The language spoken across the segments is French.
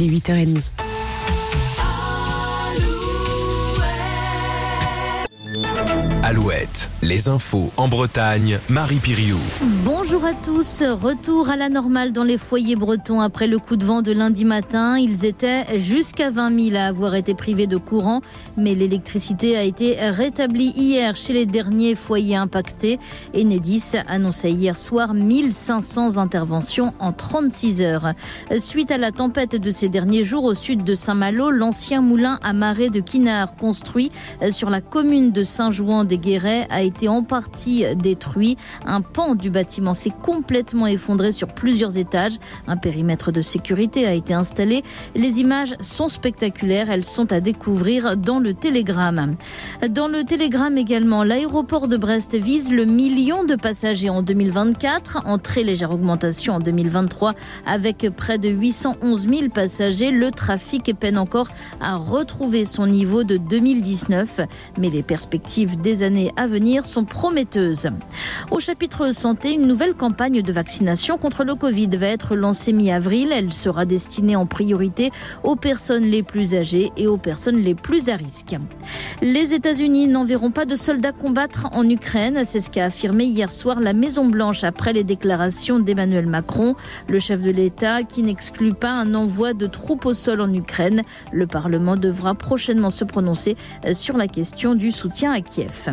8h30. Alouette, les infos en Bretagne, Marie Piriou. Bonjour à tous, retour à la normale dans les foyers bretons après le coup de vent de lundi matin. Ils étaient jusqu'à 20 000 à avoir été privés de courant, mais l'électricité a été rétablie hier chez les derniers foyers impactés. Enedis annonçait hier soir 1500 interventions en 36 heures. Suite à la tempête de ces derniers jours au sud de Saint-Malo, l'ancien moulin à marée de Quinard construit sur la commune de Saint-Jouan des Guérets a été en partie détruit. Un pan du bâtiment s'est complètement effondré sur plusieurs étages. Un périmètre de sécurité a été installé. Les images sont spectaculaires. Elles sont à découvrir dans le Télégramme. Dans le Télégramme également, l'aéroport de Brest vise le million de passagers en 2024. En très légère augmentation en 2023 avec près de 811 000 passagers. Le trafic peine encore à retrouver son niveau de 2019. Mais les perspectives des années à venir sont prometteuses. Au chapitre santé, une nouvelle campagne de vaccination contre le Covid va être lancée mi-avril. Elle sera destinée en priorité aux personnes les plus âgées et aux personnes les plus à risque. Les États-Unis n'enverront pas de soldats combattre en Ukraine. C'est ce qu'a affirmé hier soir la Maison-Blanche après les déclarations d'Emmanuel Macron, le chef de l'État qui n'exclut pas un envoi de troupes au sol en Ukraine. Le Parlement devra prochainement se prononcer sur la question du soutien à Kiev.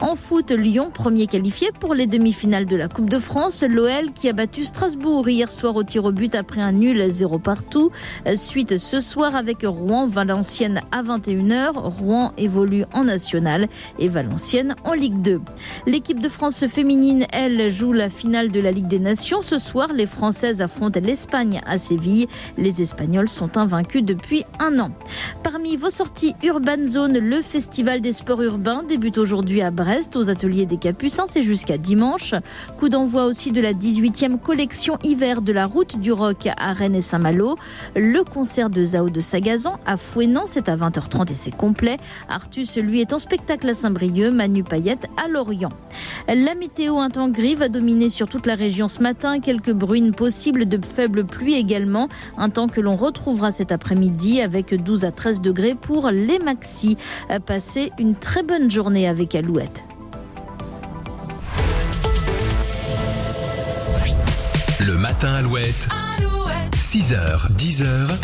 En foot, Lyon, premier qualifié pour les demi-finales de la Coupe de France. L'OL qui a battu Strasbourg hier soir au tir au but après un nul 0 partout. Suite ce soir avec Rouen, Valenciennes à 21h. Rouen évolue en national et Valenciennes en Ligue 2. L'équipe de France féminine, elle, joue la finale de la Ligue des Nations. Ce soir, les Françaises affrontent l'Espagne à Séville. Les Espagnols sont invaincus depuis un an. Parmi vos sorties Urban Zone, le Festival des sports urbains débute aujourd'hui à Brest, aux ateliers des Capucins. C'est jusqu'à dimanche. Coup d'envoi aussi de la 18e collection hiver de la route du rock à Rennes et Saint-Malo. Le concert de Zao de Sagazan à Fouenan, c'est à 20h30 et c'est complet. Artus, lui, est en spectacle à Saint-Brieuc, Manu Payette à Lorient. La météo, un temps gris, va dominer sur toute la région ce matin. Quelques bruines possibles de faibles pluies également. Un temps que l'on retrouvera cet après-midi avec 12 à 13 degrés pour les maxis. Passez une très bonne journée avec Alouette. Le matin Alouette. 6h, 10h.